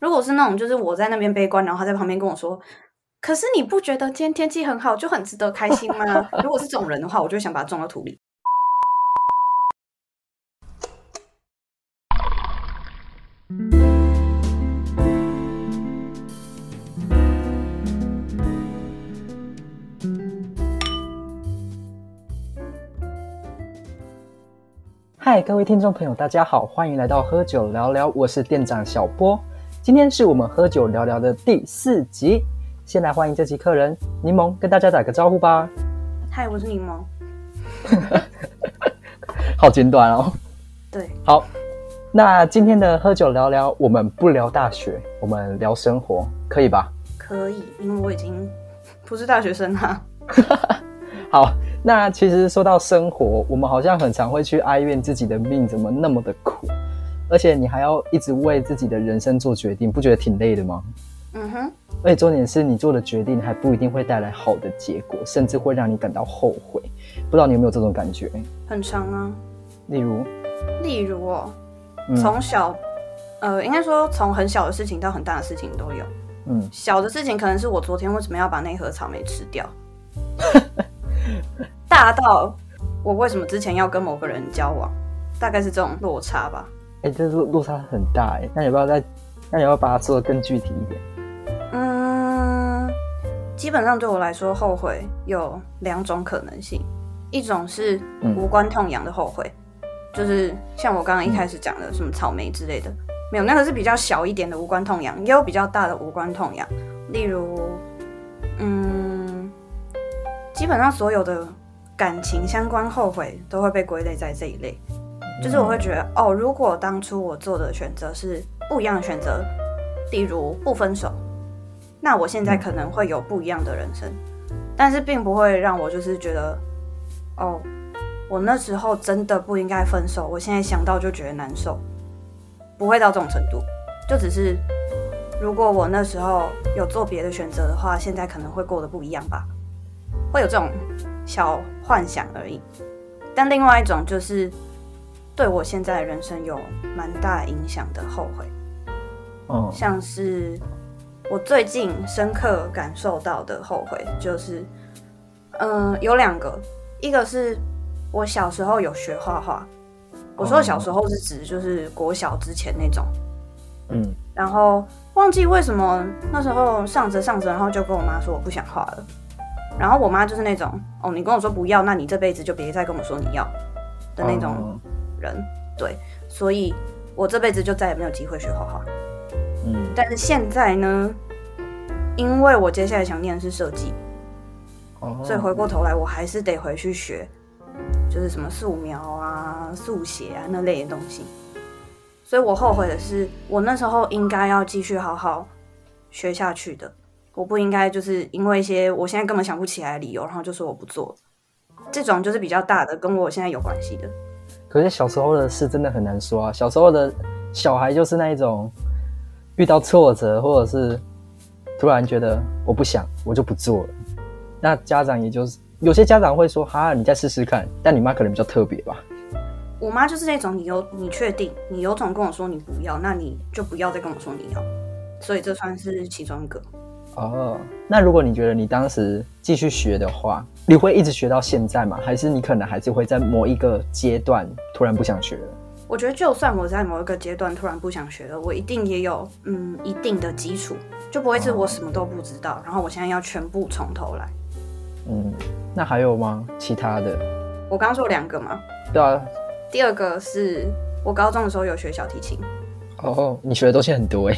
如果是那种就是我在那边悲观，然后他在旁边跟我说，可是你不觉得今天天气很好，就很值得开心吗？如果是这种人的话，我就想把他种到土里。嗨，各位听众朋友，大家好，欢迎来到喝酒聊聊，我是店长小波。今天是我们喝酒聊聊的第四集，先来欢迎这集客人柠檬，跟大家打个招呼吧。嗨，我是柠檬。好简短哦。对，好，那今天的喝酒聊聊，我们不聊大学，我们聊生活，可以吧？可以，因为我已经不是大学生啦。好，那其实说到生活，我们好像很常会去哀怨自己的命怎么那么的苦，而且你还要一直为自己的人生做决定，不觉得挺累的吗？嗯哼，而且重点是你做的决定还不一定会带来好的结果，甚至会让你感到后悔。不知道你有没有这种感觉？很长啊。例如，例如哦，嗯从小，呃，应该说从很小的事情到很大的事情都有。嗯，小的事情可能是我昨天为什么要把那盒草莓吃掉，大到我为什么之前要跟某个人交往，大概是这种落差吧。哎、这落落差很大哎，那你要不要再，那你要不要把它说的更具体一点？嗯，基本上对我来说，后悔有两种可能性，一种是嗯无关痛痒的后悔，就是像我刚刚一开始讲的什么草莓之类的，没有那个是比较小一点的无关痛痒，也有比较大的无关痛痒，例如，嗯，基本上所有的感情相关后悔都会被归类在这一类，就是我会觉得，哦，如果当初我做的选择是不一样的选择，例如不分手，那我现在可能会有不一样的人生，但是并不会让我就是觉得，哦，我那时候真的不应该分手，我现在想到就觉得难受，不会到这种程度，就只是如果我那时候有做别的选择的话，现在可能会过得不一样吧，会有这种小幻想而已。但另外一种就是对我现在的人生有蛮大影响的后悔。哦像是我最近深刻感受到的后悔，就是，嗯、有两个，一个是我小时候有学画画，我说小时候是指就是国小之前那种，嗯。然后忘记为什么那时候上着上着，然后就跟我妈说我不想画了，然后我妈就是那种，哦，你跟我说不要，那你这辈子就别再跟我说你要的那种哦人，对，所以我这辈子就再也没有机会学画画。嗯但是现在呢，因为我接下来想念的是设计，哦所以回过头来我还是得回去学，就是什么素描啊、速写啊那类的东西。所以我后悔的是，我那时候应该要继续好好学下去的，我不应该就是因为一些我现在根本想不起来的理由，然后就说我不做。这种就是比较大的，跟我现在有关系的。可是小时候的事真的很难说啊。小时候的小孩就是那一种遇到挫折，或者是突然觉得我不想，我就不做了。那家长也就是有些家长会说：“哈，你再试试看。”但你妈可能比较特别吧。我妈就是那种，你有你确定，你有种跟我说你不要，那你就不要再跟我说你要。所以这算是其中一个。哦，那如果你觉得你当时继续学的话，你会一直学到现在吗？还是你可能还是会在某一个阶段突然不想学了？我觉得，就算我在某一个阶段突然不想学了，我一定也有嗯一定的基础，就不会是我什么都不知道，然后我现在要全部从头来。嗯，那还有吗？其他的？我刚刚说有两个嘛，对啊，第二个是我高中的时候有学小提琴，哦，你学的东西很多哎。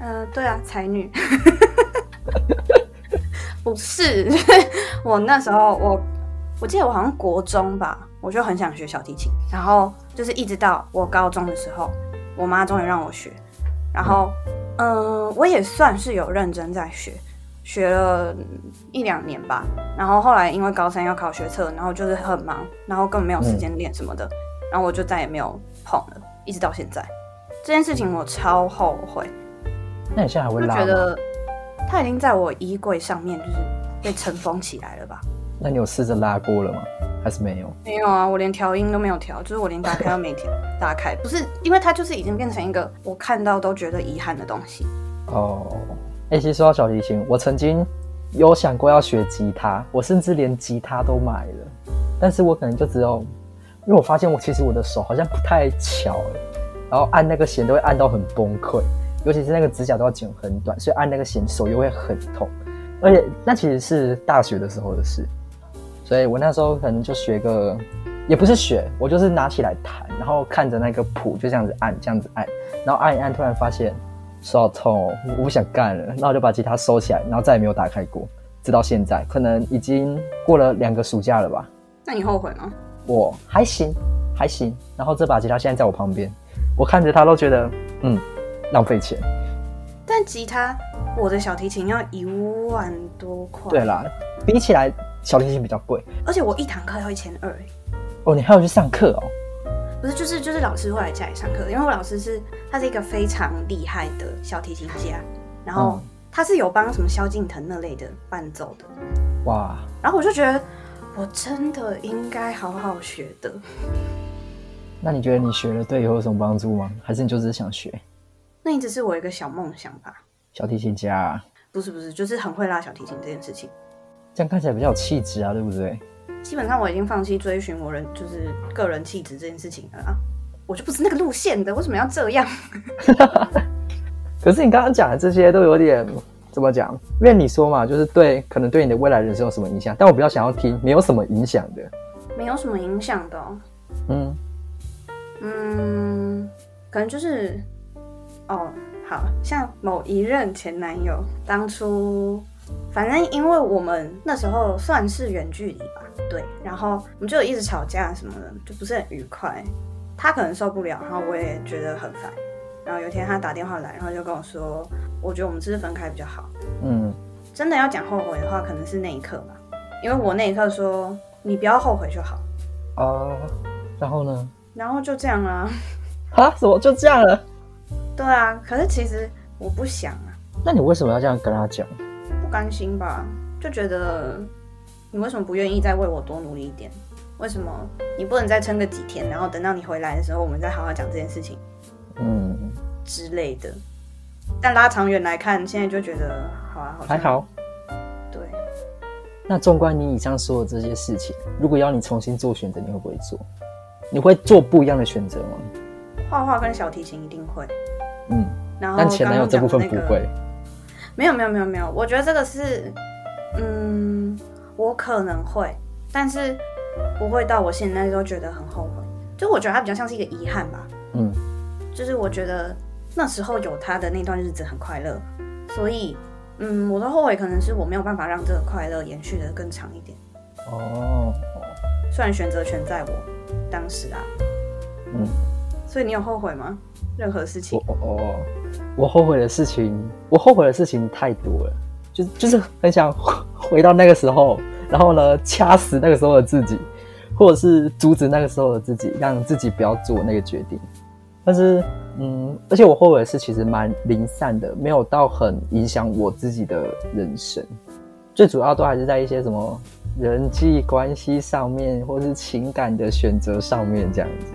呃，对啊，才女，不是，我那时候我我记得我好像国中吧，我就很想学小提琴，然后就是一直到我高中的时候，我妈终于让我学，然后嗯、呃我也算是有认真在学，学了一两年吧，然后后来因为高三要考学测，然后就是很忙，然后根本没有时间练什么的，然后我就再也没有碰了，一直到现在，这件事情我超后悔。那你现在还会拉吗？觉得它已经在我衣柜上面，就是被尘封起来了吧？那你有试着拉过了吗？还还是没有？没有啊，我连调音都没有调，就是我连打开都没调 打开，不是因为它就是已经变成一个我看到都觉得遗憾的东西。哦，哎、其实说到小提琴，我曾经有想过要学吉他，我甚至连吉他都买了，但是我可能就只有，因为我发现我其实我的手好像不太巧了，然后按那个弦都会按到很崩溃，尤其是那个指甲都要剪很短，所以按那个弦手又会很痛，而且那其实是大学的时候的事，所以我那时候可能就学个，也不是学，我就是拿起来弹，然后看着那个谱就这样子按，这样子按，然后按一按，突然发现手好痛、哦，我不想干了，那我就把吉他收起来，然后再也没有打开过，直到现在，可能已经过了两个暑假了吧。那你后悔吗？我还行，还行。然后这把吉他现在在我旁边，我看着它都觉得，嗯，浪费钱。但吉他，我的小提琴要一万多块。对啦，比起来小提琴比较贵。而且我一堂课要一千二，欸哦，你还要去上课哦？不是，就是就是老师会来家里上课，因为我老师是他是一个非常厉害的小提琴家，然后嗯他是有帮什么萧敬腾那类的伴奏的，哇，然后我就觉得我真的应该好好学的。那你觉得你学了对以后有什么帮助吗？还是你就只是想学那一直是我一个小梦想吧，小提琴家、啊？不是不是，就是很会拉小提琴这件事情。这样看起来比较有气质啊，对不对？基本上我已经放弃追寻我人就是个人气质这件事情了啊，我就不是那个路线的，为什么要这样？可是你刚刚讲的这些都有点怎么讲？因为你说嘛，就是对，可能对你的未来人生有什么影响？但我比较想要听没有什么影响的。没有什么影响的、哦，嗯，嗯，可能就是哦，好像某一任前男友，当初反正因为我们那时候算是远距离吧，对，然后我们就有一直吵架什么的，就不是很愉快。他可能受不了，然后我也觉得很烦。然后有一天他打电话来，然后就跟我说，我觉得我们只是分开比较好。嗯，真的要讲后悔的话，可能是那一刻吧，因为我那一刻说你不要后悔就好，啊，然后呢？然后就这样啊。啊，怎么就这样了？对啊，可是其实我不想啊，那你为什么要这样跟他讲？不甘心吧，就觉得你为什么不愿意再为我多努力一点？为什么你不能再撑个几天，然后等到你回来的时候，我们再好好讲这件事情嗯，之类的？但拉长远来看，现在就觉得好啊，好还好。对，那纵观你以上说的这些事情，如果要你重新做选择，你会不会做？你会做不一样的选择吗？画画跟小提琴一定会，嗯，然后但前男友这部分不会。没有没有没有没有，我觉得这个是，嗯，我可能会，但是不会到我现在都觉得很后悔。就我觉得它比较像是一个遗憾吧，嗯，就是我觉得那时候有他的那段日子很快乐，所以，嗯，我的后悔可能是我没有办法让这个快乐延续的更长一点。哦，虽然选择权在我当时啊，嗯，所以你有后悔吗？任何事情我？我后悔的事情，我后悔的事情太多了，就就是很想回到那个时候，然后呢，掐死那个时候的自己，或者是阻止那个时候的自己，让自己不要做那个决定。但是，嗯，而且我后悔的事其实蛮零散的，没有到很影响我自己的人生。最主要都还是在一些什么人际关系上面，或是情感的选择上面这样子。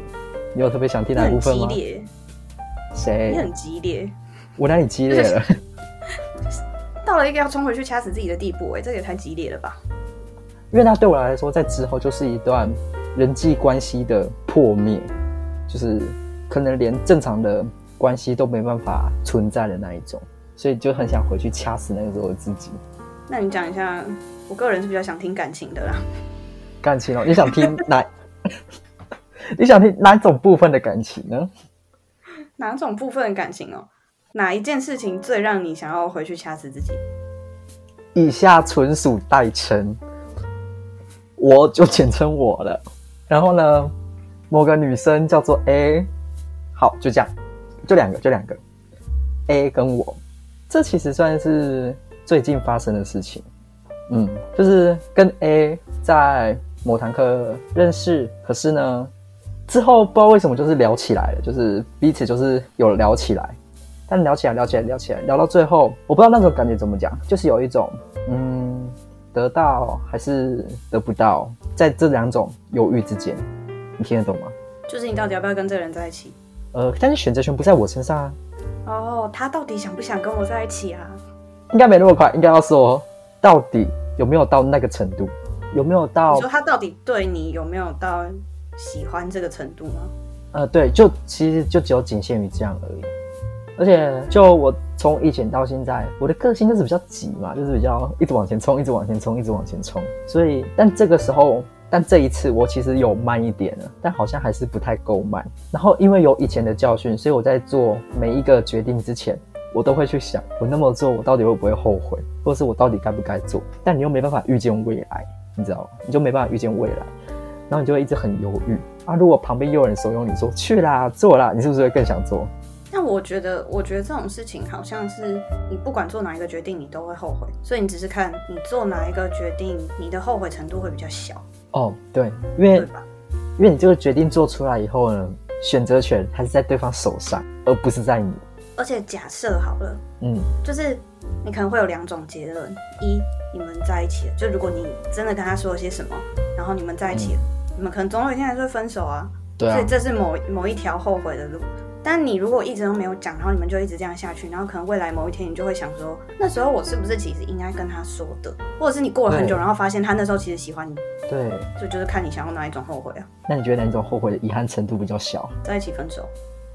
你有特别想听哪部分吗？激烈，你？很激烈，我哪里激烈了？到了一个要冲回去掐死自己的地步、哎，这个也太激烈了吧？因为那对我来说，在之后就是一段人际关系的破灭，就是可能连正常的关系都没办法存在的那一种，所以就很想回去掐死那个时候的自己。那你讲一下，我个人是比较想听感情的啦。感情哦，你想听哪？你想听哪种部分的感情呢？哪种部分的感情哦？哪一件事情最让你想要回去掐死自己？以下纯属代称，我就简称我了。然后呢，某个女生叫做 A，好，就这样，就两个，就两个，A 跟我。这其实算是最近发生的事情。嗯，就是跟 A 在某堂课认识，可是呢，之后不知道为什么就是聊起来了，就是彼此就是有聊起来，但聊起来聊起来聊起来聊到最后，我不知道那种感觉怎么讲，就是有一种嗯得到还是得不到，在这两种犹豫之间，你听得懂吗？就是你到底要不要跟这个人在一起？呃，但是选择权不在我身上啊，哦，他到底想不想跟我在一起啊？应该没那么快，应该要说到底有没有到那个程度，有没有到你说他到底对你有没有到喜欢这个程度吗？呃，对，就其实就只有仅限于这样而已。而且，就我从以前到现在，我的个性就是比较急嘛，就是比较一直往前冲，一直往前冲，一直往前冲。所以，但这个时候，但这一次我其实有慢一点了，但好像还是不太够慢。然后，因为有以前的教训，所以我在做每一个决定之前，我都会去想，我那么做，我到底会不会后悔，或者是我到底该不该做？但你又没办法预见未来，你知道吗？你就没办法预见未来，然后你就会一直很犹豫啊。如果旁边又有人怂恿你说去啦，做啦，你是不是会更想做？那我觉得，我觉得这种事情好像是你不管做哪一个决定，你都会后悔。所以你只是看你做哪一个决定，你的后悔程度会比较小，哦，对，因为？因为你这个决定做出来以后呢，选择权还是在对方手上，而不是在你。而且假设好了，嗯，就是你可能会有两种结论：一，你们在一起了，就如果你真的跟他说了些什么，然后你们在一起了，你们可能总有一天还是会分手啊。对啊所以，这是某某一条后悔的路。但你如果一直都没有讲，然后你们就一直这样下去，然后可能未来某一天你就会想说，那时候我是不是其实应该跟他说的，或者是你过了很久，然后发现他那时候其实喜欢你，对。所以就是看你想要哪一种后悔啊，那你觉得哪一种后悔的遗憾程度比较小？在一起分手，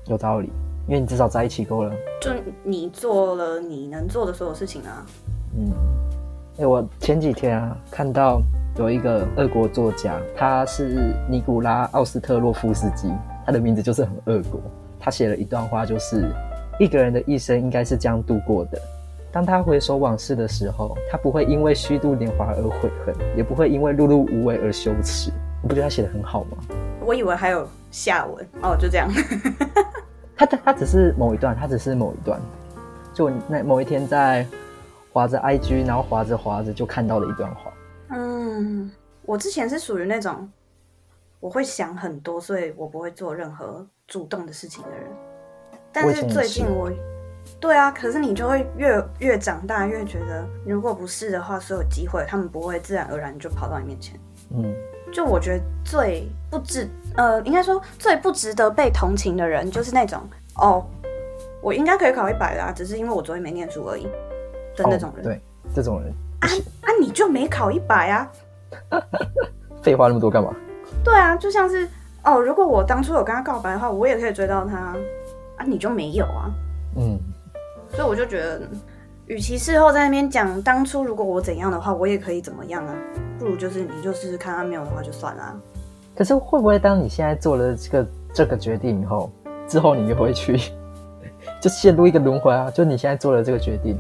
有道理，因为你至少在一起够了。就你做了你能做的所有事情啊。嗯，哎、我前几天啊看到有一个俄国作家，他是尼古拉奥斯特洛夫斯基，他的名字就是很俄国。他写了一段话，就是一个人的一生应该是这样度过的。当他回首往事的时候，他不会因为虚度年华而悔恨，也不会因为碌碌无为而羞耻。你不觉得他写的很好吗？我以为还有下文哦，就这样。他他他只是某一段，他只是某一段。就那某一天在划着 IG，然后划着划着就看到了一段话。嗯，我之前是属于那种我会想很多，所以我不会做任何主动的事情的人。但是最近我，对啊，可是你就会越越长大，越觉得如果不是的话，所有机会他们不会自然而然就跑到你面前。嗯，就我觉得最不值，呃，应该说最不值得被同情的人，就是那种哦，我应该可以考一百啦，只是因为我昨天没念书而已的那种人。哦对，这种人啊啊，你就没考一百啊？废话那么多干嘛？对啊，就像是哦，如果我当初有跟他告白的话，我也可以追到他啊，你就没有啊，嗯，所以我就觉得，与其事后在那边讲当初如果我怎样的话，我也可以怎么样啊，不如就是你就试试看，他没有的话就算了啊。可是会不会当你现在做了这个这个决定以后，之后你又会去，就陷入一个轮回啊？就你现在做了这个决定，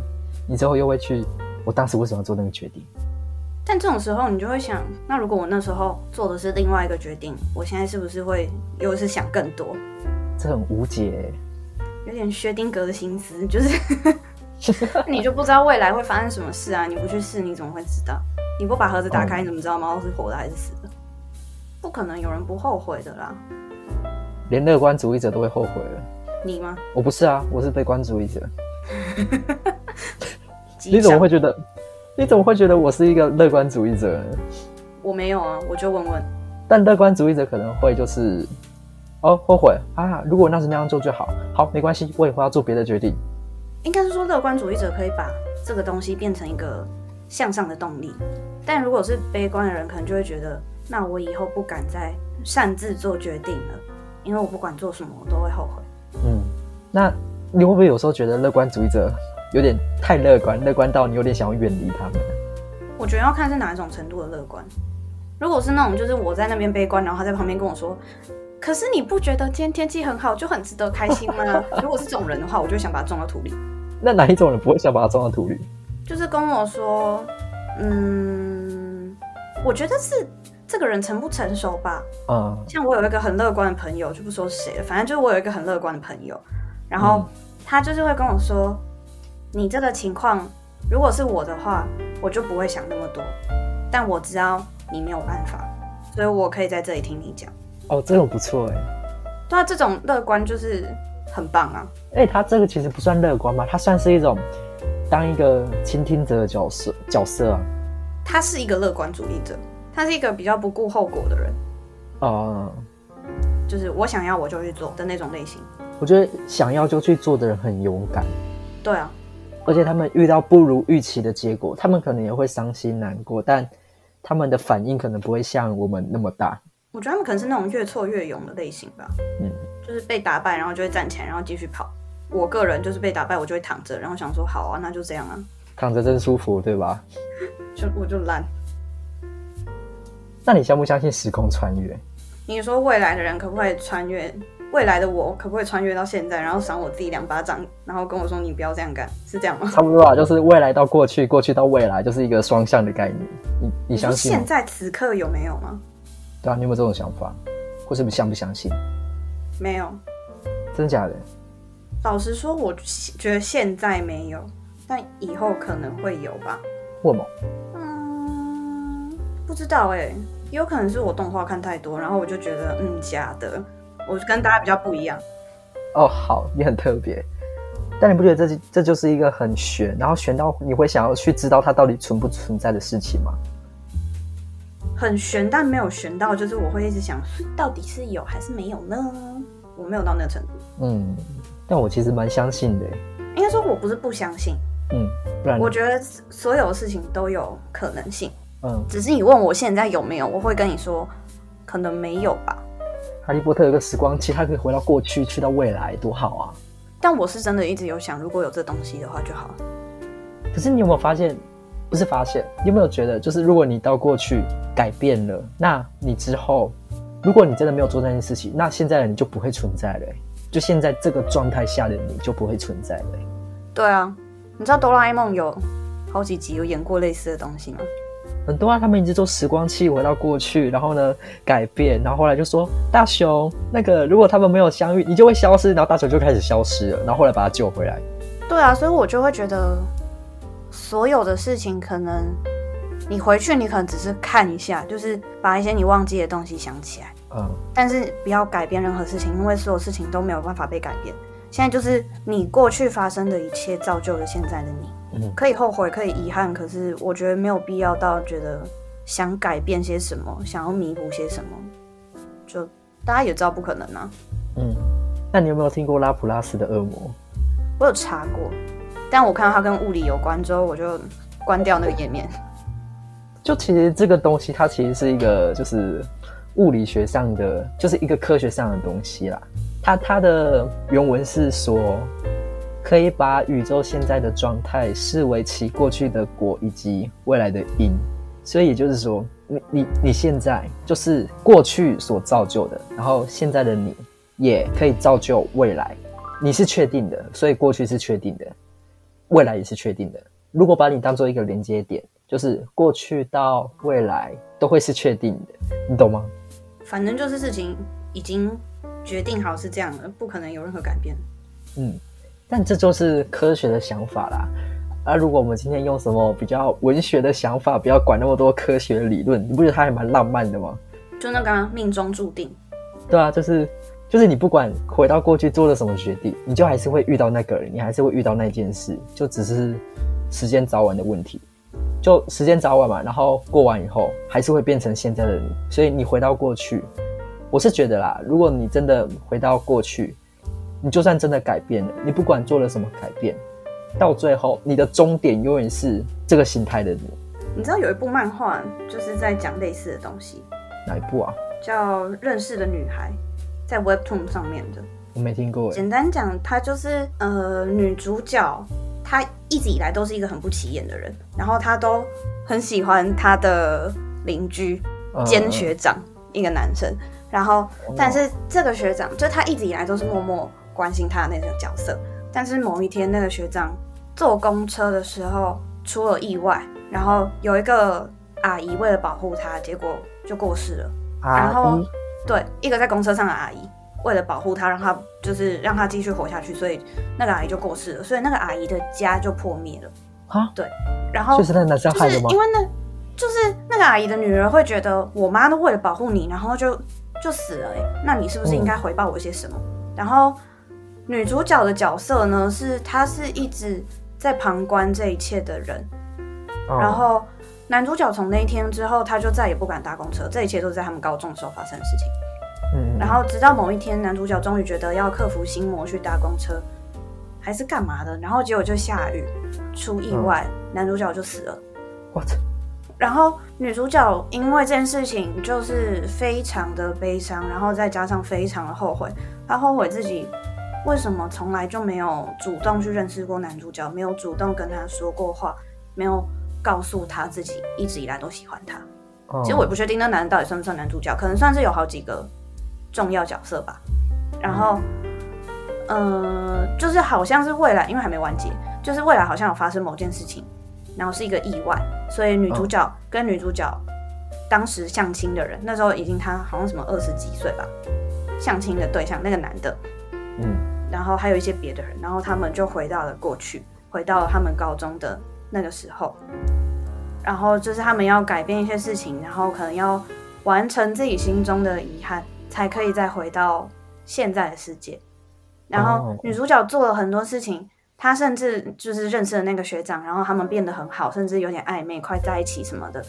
你之后又会去，我当时为什么要做那个决定？但这种时候，你就会想，那如果我那时候做的是另外一个决定，我现在是不是会又是想更多？这很无解欸、有点薛定谔的心思，就是 你就不知道未来会发生什么事啊！你不去试，你怎么会知道？你不把盒子打开，哦你怎么知道猫是活的还是死的？不可能有人不后悔的啦，连乐观主义者都会后悔了。你吗？我不是啊，我是悲观主义者。激你怎么会觉得？你怎么会觉得我是一个乐观主义者呢？我没有啊，我就问问。但乐观主义者可能会就是，哦，后悔啊！如果那时那样做就好，好，没关系，我以后要做别的决定。应该是说，乐观主义者可以把这个东西变成一个向上的动力，但如果是悲观的人，可能就会觉得，那我以后不敢再擅自做决定了，因为我不管做什么，我都会后悔。嗯，那你会不会有时候觉得乐观主义者有点太乐观，乐观到你有点想要远离他们？我觉得要看是哪一种程度的乐观。如果是那种就是我在那边悲观，然后他在旁边跟我说，可是你不觉得今天天气很好，就很值得开心吗？如果是这种人的话，我就想把他种到土里。那哪一种人不会想把它装到土里？就是跟我说，嗯，我觉得是这个人成不成熟吧。嗯像我有一个很乐观的朋友，就不说是谁了，反正就是我有一个很乐观的朋友，然后他就是会跟我说，你这个情况如果是我的话，我就不会想那么多，但我知道你没有办法，所以我可以在这里听你讲。哦，这种不错哎。对啊，这种乐观就是很棒啊。哎，他这个其实不算乐观嘛，他算是一种当一个倾听者的角色角色啊。他是一个乐观主义者，他是一个比较不顾后果的人，哦、就是我想要我就去做的那种类型。我觉得想要就去做的人很勇敢，对啊，而且他们遇到不如预期的结果，他们可能也会伤心难过，但他们的反应可能不会像我们那么大。我觉得他们可能是那种越挫越勇的类型吧，嗯，就是被打败，然后就会站起来，然后继续跑。我个人就是被打败，我就会躺着，然后想说好啊，那就这样啊，躺着真舒服，对吧？就我就烂。那你相不相信时空穿越？你说未来的人可不可以穿越？未来的我可不可以穿越到现在，然后赏我自己两巴掌，然后跟我说你不要这样干，是这样吗？差不多啊，就是未来到过去，过去到未来，就是一个双向的概念。你你相说信现？在此刻有没有吗？对啊，你有没有这种想法？或是你相不相信？没有。真的假的？老实说，我觉得现在没有，但以后可能会有吧。为什么？嗯，不知道哎、也有可能是我动画看太多，然后我就觉得嗯假的，我跟大家比较不一样。哦，好，你很特别，但你不觉得这这就是一个很悬，然后悬到你会想要去知道它到底存不存在的事情吗？很悬，但没有悬到，就是我会一直想，到底是有还是没有呢？我没有到那个程度。嗯，但我其实蛮相信的，应该说，我不是不相信，嗯，不然我觉得所有事情都有可能性，嗯，只是你问我现在有没有，我会跟你说，可能没有吧。哈利波特有个时光机，它可以回到过去，去到未来，多好啊！但我是真的一直有想，如果有这东西的话就好了。可是你有没有发现？不是发现，你有没有觉得，就是如果你到过去改变了，那你之后，如果你真的没有做那件事情，那现在的你就不会存在了耶，就现在这个状态下的你就不会存在了耶。对啊，你知道哆啦 A 梦有好几集有演过类似的东西吗？很多啊，他们一直做时光器回到过去，然后呢改变，然后后来就说大雄那个，如果他们没有相遇，你就会消失，然后大雄就开始消失了，然后后来把他救回来。对啊，所以我就会觉得，所有的事情可能你回去，你可能只是看一下，就是把一些你忘记的东西想起来，嗯，但是不要改变任何事情，因为所有事情都没有办法被改变。现在就是你过去发生的一切造就了现在的你，嗯可以后悔，可以遗憾，可是我觉得没有必要到觉得想改变些什么，想要弥补些什么，就大家也知道不可能啊。嗯，那你有没有听过拉普拉斯的恶魔？我有查过，但我看到它跟物理有关之后，我就关掉那个页面。就其实这个东西，它其实是一个就是物理学上的，就是一个科学上的东西啦。它它的原文是说，可以把宇宙现在的状态视为其过去的果以及未来的因。所以也就是说，你你你现在就是过去所造就的，然后现在的你也可以造就未来。你是确定的，所以过去是确定的，未来也是确定的。如果把你当做一个连接点，就是过去到未来都会是确定的，你懂吗？反正就是事情已经决定好是这样了，不可能有任何改变。嗯，但这就是科学的想法啦。而、如果我们今天用什么比较文学的想法，不要管那么多科学理论，你不觉得它还蛮浪漫的吗？就那个啊、命中注定。对啊，就是就是你不管回到过去做了什么决定，你就还是会遇到那个人，你还是会遇到那件事，就只是时间早晚的问题。就时间早晚嘛，然后过完以后，还是会变成现在的你。所以你回到过去，我是觉得啦，如果你真的回到过去，你就算真的改变了，你不管做了什么改变，到最后你的终点永远是这个心态的你。你知道有一部漫画就是在讲类似的东西，哪一部啊？叫《认识的女孩》，在 Webtoon 上面的。我没听过哎。简单讲，她就是呃女主角，她一直以来都是一个很不起眼的人，然后她都很喜欢她的邻居嗯兼学长，一个男生。然后，但是这个学长，就他一直以来都是默默关心他的那个角色。但是某一天，那个学长坐公车的时候出了意外，然后有一个阿姨为了保护他，结果就过世了。然后对，一个在公车上的阿姨，为了保护他，让他就是让他继续活下去，所以那个阿姨就过世了，所以那个阿姨的家就破灭了。啊，然后就是那个男生就是害的吗因？为那，就是那个阿姨的女儿会觉得，我妈都为了保护你，然后就就死了、欸，那你是不是应该回报我些什么？然后女主角的角色呢，是她是一直在旁观这一切的人，哦然后男主角从那一天之后，他就再也不敢搭公车，这一切都是在他们高中的时候发生的事情。嗯，然后直到某一天，男主角终于觉得要克服心魔去搭公车，还是干嘛的？然后结果就下雨，出意外，男主角就死了。我操，然后女主角因为这件事情就是非常的悲伤，然后再加上非常的后悔，她后悔自己为什么从来就没有主动去认识过男主角，没有主动跟他说过话，没有告诉他自己一直以来都喜欢他。哦其实我也不确定那男的到底算不算男主角，可能算是有好几个重要角色吧。然后，呃，就是好像是未来，因为还没完结，就是未来好像有发生某件事情，然后是一个意外，所以女主角跟女主角当时相亲的人，那时候已经他好像什么二十几岁吧，相亲的对象那个男的，嗯然后还有一些别的人，然后他们就回到了过去，回到了他们高中的那个时候，然后就是他们要改变一些事情，然后可能要完成自己心中的遗憾，才可以再回到现在的世界。然后哦女主角做了很多事情，她甚至就是认识了那个学长，然后他们变得很好，甚至有点暧昧，快在一起什么的。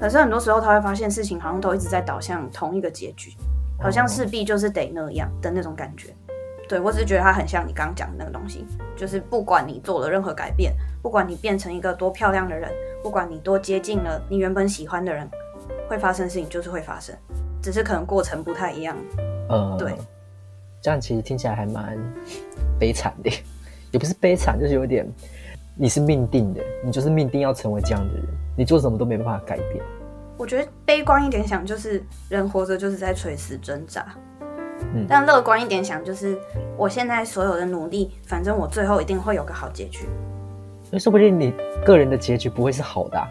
可是很多时候，她会发现事情好像都一直在导向同一个结局，好像势必就是得那样的那种感觉。对我只是觉得它很像你刚刚讲的那个东西，就是不管你做了任何改变，不管你变成一个多漂亮的人，不管你多接近了你原本喜欢的人，会发生的事情就是会发生，只是可能过程不太一样。呃，对，这样其实听起来还蛮悲惨的，也不是悲惨，就是有点你是命定的，你就是命定要成为这样的人，你做什么都没办法改变。我觉得悲观一点想，就是人活着就是在垂死挣扎。嗯但乐观一点想，就是我现在所有的努力，反正我最后一定会有个好结局。那说不定你个人的结局不会是好的啊、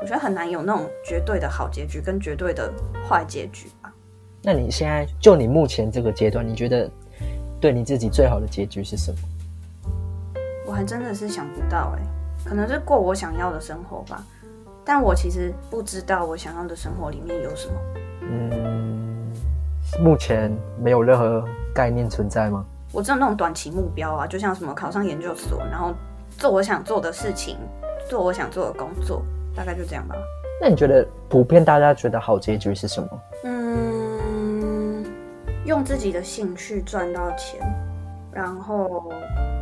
我觉得很难有那种绝对的好结局跟绝对的坏结局吧。那你现在就你目前这个阶段，你觉得对你自己最好的结局是什么？我还真的是想不到哎、可能是过我想要的生活吧。但我其实不知道我想要的生活里面有什么。嗯，目前没有任何概念存在吗？我只有那种短期目标啊，就像什么考上研究所，然后做我想做的事情，做我想做的工作，大概就这样吧。那你觉得普遍大家觉得好结局是什么？嗯，用自己的兴趣赚到钱，然后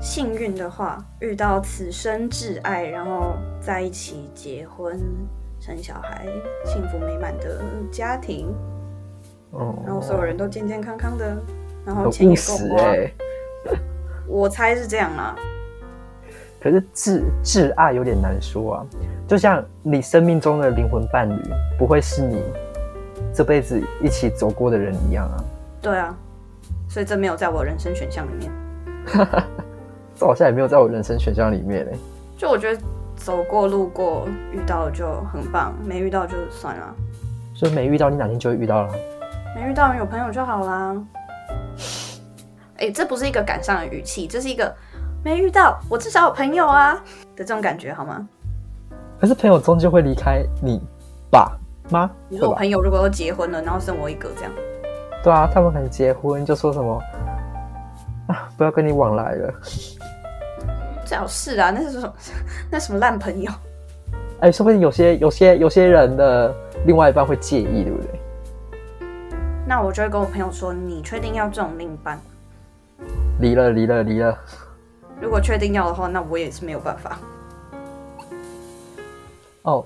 幸运的话遇到此生挚爱，然后在一起结婚、生小孩，幸福美满的家庭，哦，然后所有人都健健康康的，然后很钱也够花。哎、我猜是这样啦。可是挚挚爱有点难说啊，就像你生命中的灵魂伴侣，不会是你这辈子一起走过的人一样啊。对啊，所以这没有在我人生选项里面。这好像也没有在我人生选项里面嘞。就我觉得走过路过遇到就很棒，没遇到就算了，所以没遇到，你哪天就会遇到了。没遇到有朋友就好啦。哎、这不是一个感伤的语气，这是一个没遇到我至少有朋友啊的这种感觉好吗？可是朋友终究会离开你吧？吗？你说我？朋友如果都结婚了，然后剩我一个这样，对啊，他们可能结婚就说什么啊，不要跟你往来了。最好是啊，那是什么？那什么烂朋友？哎，说不定有些有些有些人的另外一半会介意，对不对？那我就会跟我朋友说，你确定要这种另一半？离了，离了，离了。如果确定要的话，那我也是没有办法。哦，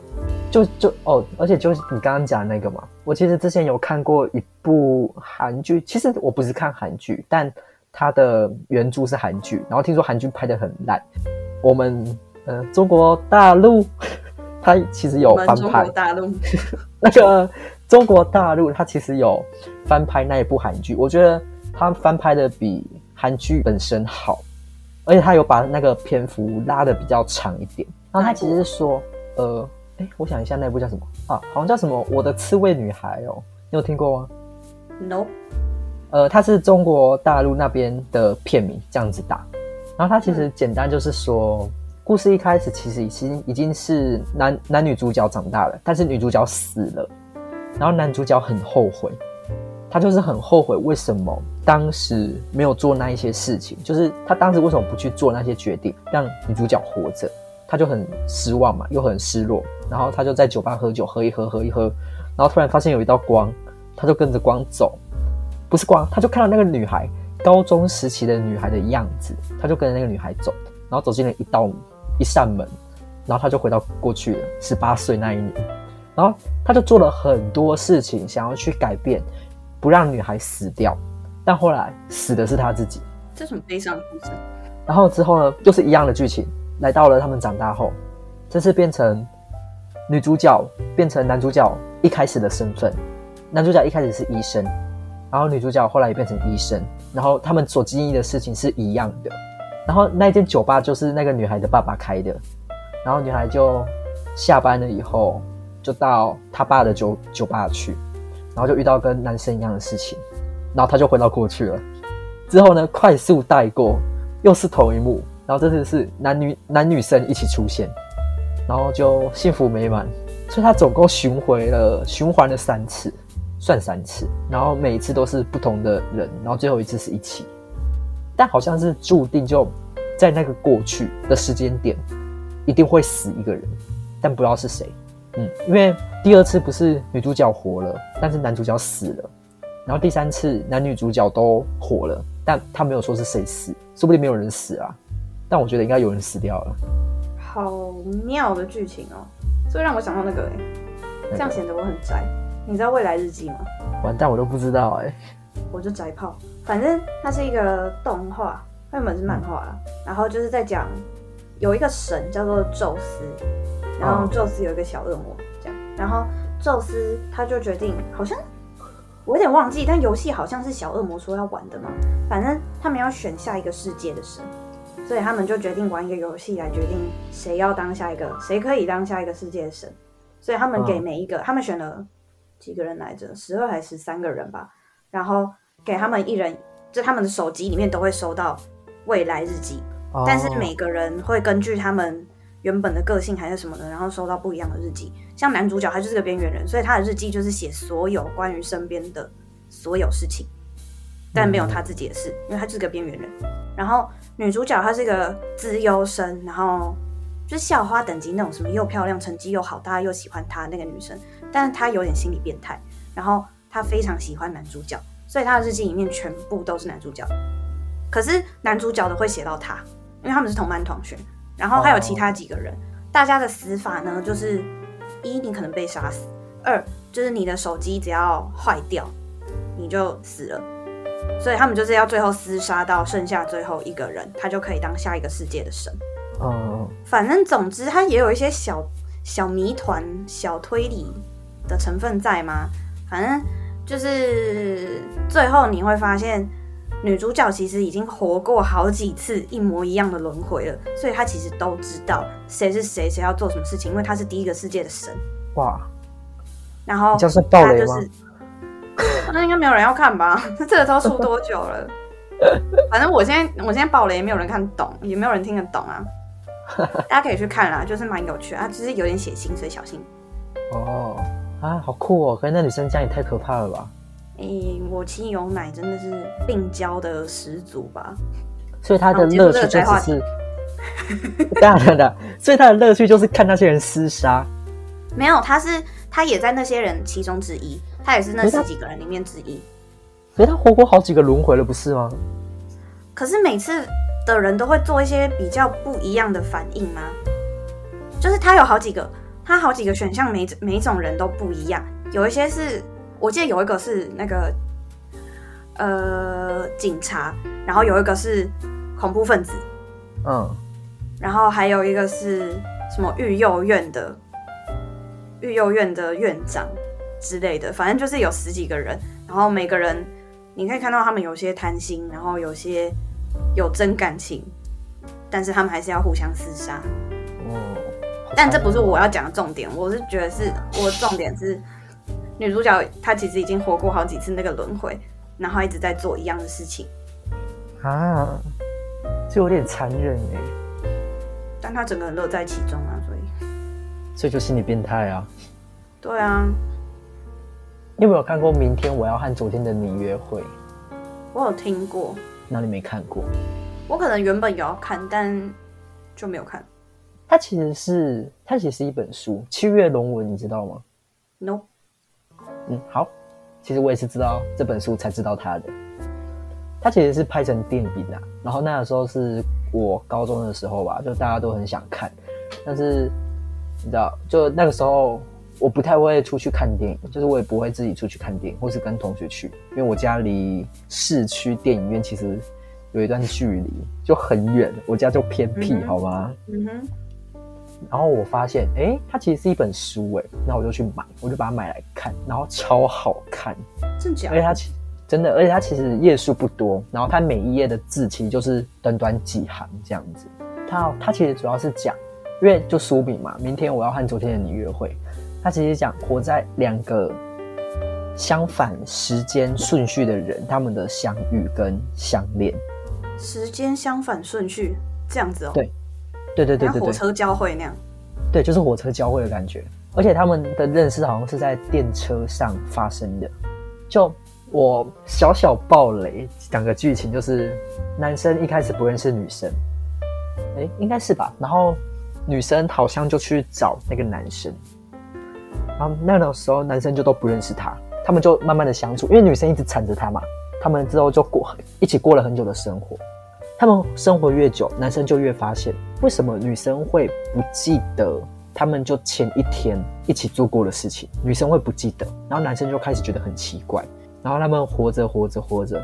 就就哦，而且就是你刚刚讲那个嘛，我其实之前有看过一部韩剧，其实我不是看韩剧，但它的原著是韩剧，然后听说韩剧拍的很烂。我们呃中国大陆，它其实有翻拍中国大陆，那个中国大陆，它其实有翻拍那一部韩剧，我觉得它翻拍的比韩剧本身好，而且它有把那个篇幅拉的比较长一点。然后它其实是说，呃，哎，我想一下那部叫什么啊？好像叫什么《我的刺猬女孩》哦，你有听过吗？no，呃，它是中国大陆那边的片名这样子打，然后它其实简单就是说，故事一开始其实已经已经是男男女主角长大了，但是女主角死了，然后男主角很后悔，他就是很后悔为什么当时没有做那一些事情，就是他当时为什么不去做那些决定，让女主角活着，他就很失望嘛，又很失落，然后他就在酒吧喝酒，喝一喝，喝一喝，然后突然发现有一道光，他就跟着光走，不是光，他就看到那个女孩，高中时期的女孩的样子，他就跟着那个女孩走，然后走进了一道一扇门，然后他就回到过去了，十八岁那一年，然后他就做了很多事情，想要去改变，不让女孩死掉，但后来死的是他自己。这什么悲伤的故事？然后之后呢，又是一样的剧情，来到了他们长大后，这次变成女主角变成男主角一开始的身份，男主角一开始是医生，然后女主角后来也变成医生，然后他们所经历的事情是一样的，然后那间酒吧就是那个女孩的爸爸开的，然后女孩就下班了以后就到他爸的酒酒吧去，然后就遇到跟男生一样的事情，然后他就回到过去了。之后呢，快速带过，又是同一幕，然后这次是男女男女生一起出现，然后就幸福美满。所以他总共巡回了循环了三次，算三次，然后每一次都是不同的人，然后最后一次是一起，但好像是注定就在那个过去的时间点，一定会死一个人，但不知道是谁。嗯，因为第二次不是女主角活了，但是男主角死了，然后第三次男女主角都活了。但他没有说是谁死，说不定没有人死啊。但我觉得应该有人死掉了。好妙的剧情哦，这让我想到那个，这样显得我很宅。你知道《未来日记》吗？完蛋，我都不知道哎。我就宅炮，反正它是一个动画，原本是漫画啦。然后就是在讲有一个神叫做宙斯，然后宙斯有一个小恶魔这样，然后宙斯他就决定好像。我有点忘记，但游戏好像是小恶魔说要玩的嘛。反正他们要选下一个世界的神，所以他们就决定玩一个游戏来决定谁要当下一个，谁可以当下一个世界的神。所以他们给每一个，他们选了几个人来着？十二还是十三个人吧？然后给他们一人，就他们的手机里面都会收到未来日记，但是每个人会根据他们。原本的个性还是什么的，然后收到不一样的日记。像男主角，他就是个边缘人，所以他的日记就是写所有关于身边的所有事情，但没有他自己的事，因为他就是个边缘人。然后女主角她是一个资优生，然后就是校花等级那种，什么又漂亮、成绩又好，大家又喜欢她那个女生。但是她有点心理变态，然后她非常喜欢男主角，所以她的日记里面全部都是男主角。可是男主角的会写到他，因为他们是同班同学。然后还有其他几个人，大家的死法呢，就是一你可能被杀死，二就是你的手机只要坏掉，你就死了。所以他们就是要最后厮杀到剩下最后一个人，他就可以当下一个世界的神。哦，反正总之他也有一些小小谜团、小推理的成分在吗？反正就是最后你会发现。女主角其实已经活过好几次一模一样的轮回了，所以她其实都知道谁是谁，谁要做什么事情，因为她是第一个世界的神。哇！然后就是暴雷吗？那应该没有人要看吧？这个都出多久了？反正我现在我现在暴雷，没有人看懂，也没有人听得懂啊。大家可以去看啦，就是蛮有趣啊，只是有点血腥，所以小心。哦啊，好酷哦！可是那女生家也太可怕了吧？诶，我亲有奶真的是病娇的十足吧？所以他的乐趣就是，当然的，所以他的乐趣就是看那些人厮杀。没有，他是他也在那些人其中之一，他也是那十几个人里面之一。可是他活过好几个轮回了，不是吗？可是每次的人都会做一些比较不一样的反应吗？就是他有好几个，他好几个选项，每每种人都不一样，有一些是。我记得有一个是那个呃警察，然后有一个是恐怖分子，嗯，然后还有一个是什么育幼院的育幼院的院长之类的，反正就是有十几个人，然后每个人你可以看到他们有些贪心，然后有些有真感情，但是他们还是要互相厮杀。哦，但这不是我要讲的重点，我是觉得是我重点是。女主角她其实已经活过好几次那个轮回，然后一直在做一样的事情啊，就有点残忍哎。但她整个人乐在其中啊，所以所以就心理变态啊。对啊。你有没有看过《明天我要和昨天的你约会》？我有听过。那你没看过？我可能原本有要看，但就没有看。它其实是它其实是一本书，《七月龙文》，你知道吗？？No，嗯，好。其实我也是知道这本书才知道它的。它其实是拍成电影啊，然后那个时候是我高中的时候吧，就大家都很想看，但是你知道，就那个时候我不太会出去看电影，就是我也不会自己出去看电影，或是跟同学去，因为我家离市区电影院其实有一段距离，就很远，我家就偏僻，嗯哼好吗？嗯哼，然后我发现，哎，它其实是一本书，哎，那我就去买，我就把它买来看，然后超好看，真假而且它其真的，而且它其实页数不多，然后它每一页的字其实就是短短几行这样子。它它其实主要是讲，因为就书名嘛，明天我要和昨天的你约会。它其实讲活在两个相反时间顺序的人，他们的相遇跟相恋。时间相反顺序这样子哦。对对对对对对，火车交汇那样。对，就是火车交汇的感觉。而且他们的认识好像是在电车上发生的。就我小小暴雷讲个剧情，就是男生一开始不认识女生，哎，应该是吧？然后女生好像就去找那个男生，然后那个时候男生就都不认识他，他们就慢慢的相处，因为女生一直缠着他嘛，他们之后就过一起过了很久的生活。他们生活越久，男生就越发现，为什么女生会不记得他们就前一天一起做过的事情，女生会不记得，然后男生就开始觉得很奇怪，然后他们活着活着活着，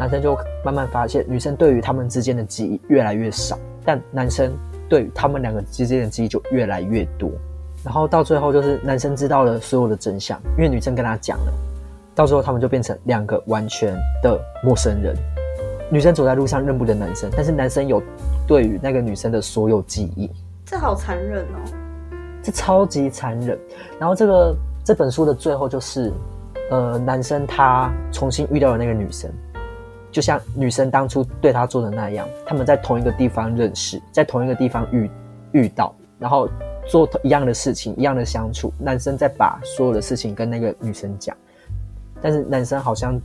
男生就慢慢发现，女生对于他们之间的记忆越来越少，但男生对于他们两个之间的记忆就越来越多，然后到最后就是男生知道了所有的真相，因为女生跟他讲了，到最后他们就变成两个完全的陌生人。女生走在路上认不得男生，但是男生有对于那个女生的所有记忆，这好残忍哦。这超级残忍。然后这个这本书的最后就是，呃，男生他重新遇到了那个女生，就像女生当初对他做的那样，他们在同一个地方认识，在同一个地方遇遇到，然后做一样的事情，一样的相处。男生再把所有的事情跟那个女生讲，但是男生好像。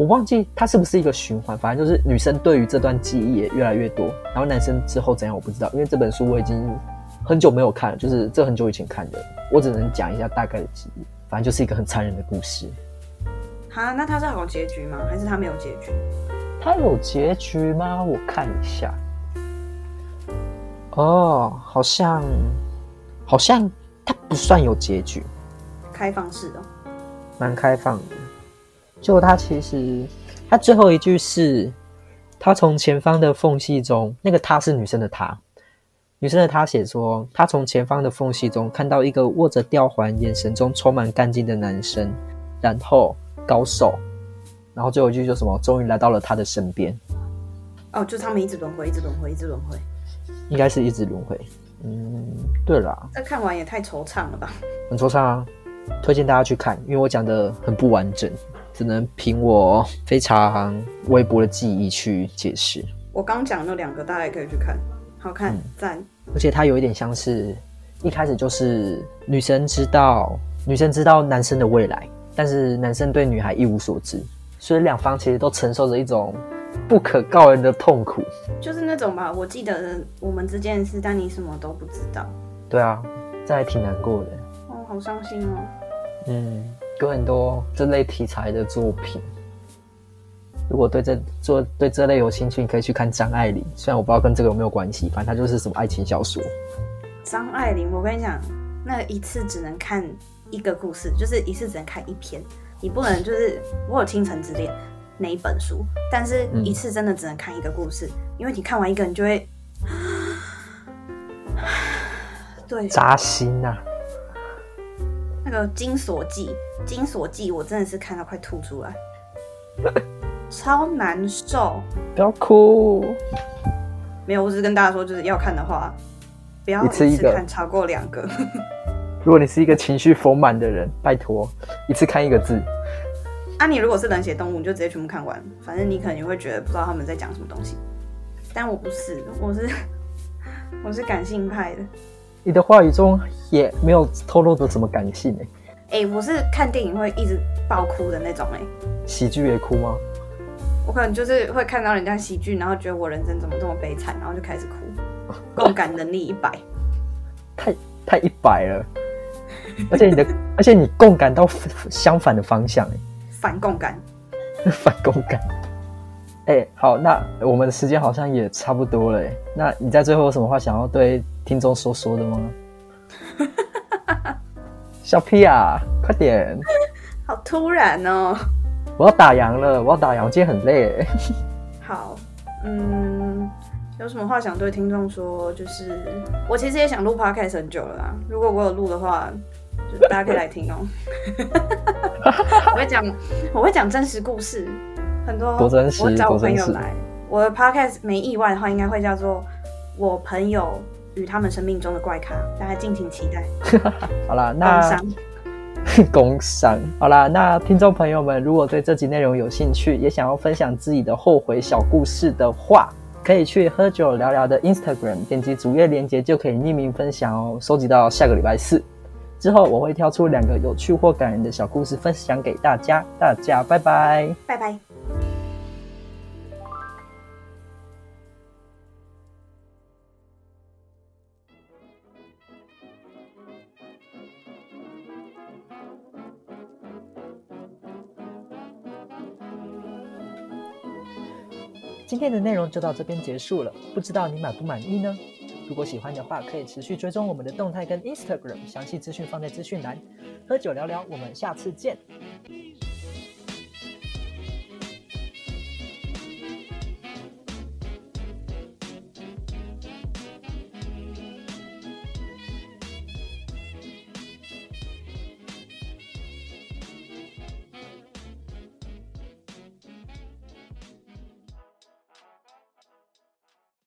我忘记它是不是一个循环，反正就是女生对于这段记忆也越来越多，然后男生之后怎样我不知道，因为这本书我已经很久没有看了，就是这很久以前看的，我只能讲一下大概的记忆。反正就是一个很残忍的故事。哈，那它是好结局吗？还是它没有结局？它有结局吗？我看一下。哦，好像好像它不算有结局，开放式的。蛮开放的。就他其实，他最后一句是，他从前方的缝隙中，那个他是女生的她，女生的她写说，他从前方的缝隙中看到一个握着吊环、眼神中充满干劲的男生，然后高手，然后最后一句就什么，终于来到了他的身边，哦，就他们一直轮回，一直轮回，一直轮回。应该是一直轮回。嗯，对啦，这看完也太惆怅了吧？很惆怅啊，推荐大家去看，因为我讲的很不完整。只能凭我非常微薄的记忆去解释。我刚讲那两个，大家也可以去看，好看，赞、而且它有一点像是，一开始就是女生知道女生知道男生的未来，但是男生对女孩一无所知，所以两方其实都承受着一种不可告人的痛苦。就是那种吧。我记得我们之间的事，但你什么都不知道。对啊，这还挺难过的。哦，好伤心哦。嗯。有很多这类题材的作品，如果对这做对这类有兴趣，你可以去看张爱玲。虽然我不知道跟这个有没有关系，反正它就是什么爱情小说。张爱玲，我跟你讲，那一次只能看一个故事，就是一次只能看一篇，你不能就是我有《倾城之恋》那一本书，但是一次真的只能看一个故事，因为你看完一个，你就会 对扎心呐、啊。那个《金锁记》，《金锁记》我真的是看到快吐出来，超难受。不要哭。没有，我只是跟大家说，就是要看的话，不要一次看超过两个。如果你是一个情绪丰满的人，拜托一次看一个字。啊，你如果是冷血动物，你就直接全部看完，反正你可能也会觉得不知道他们在讲什么东西。但我不是，我是 我是感性派的。你的话语中也没有透露着什么感性哎、哎、我是看电影会一直爆哭的那种哎、喜剧也哭吗？我可能就是会看到人家喜剧，然后觉得我人生怎么这么悲惨，然后就开始哭。共感能力一百，太太一百了，而且你的，而且你共感到相反的方向，哎，反共感，反共感。哎，好，那我们的时间好像也差不多了，那你在最后有什么话想要对听众说说的吗？小屁啊，快点！好突然哦！我要打烊了，我要打烊，今天很累。好，嗯，有什么话想对听众说？就是我其实也想录 podcast 很久了啦。如果我有录的话，就大家可以来听哦。我会讲，我会讲真实故事。很多我找我朋友来，我的 podcast 没意外的话，应该会叫做我朋友与他们生命中的怪咖，大家敬请期待。好啦，那工商 好啦，那听众朋友们，如果对这集内容有兴趣，也想要分享自己的后悔小故事的话，可以去喝酒聊聊的 Instagram，点击主页链接就可以匿名分享哦。收集到下个礼拜四之后，我会挑出两个有趣或感人的小故事分享给大家。大家拜拜，拜拜。今天的内容就到这边结束了，不知道你满不满意呢？如果喜欢的话，可以持续追踪我们的动态跟 Instagram，详细资讯放在资讯栏。喝酒聊聊，我们下次见。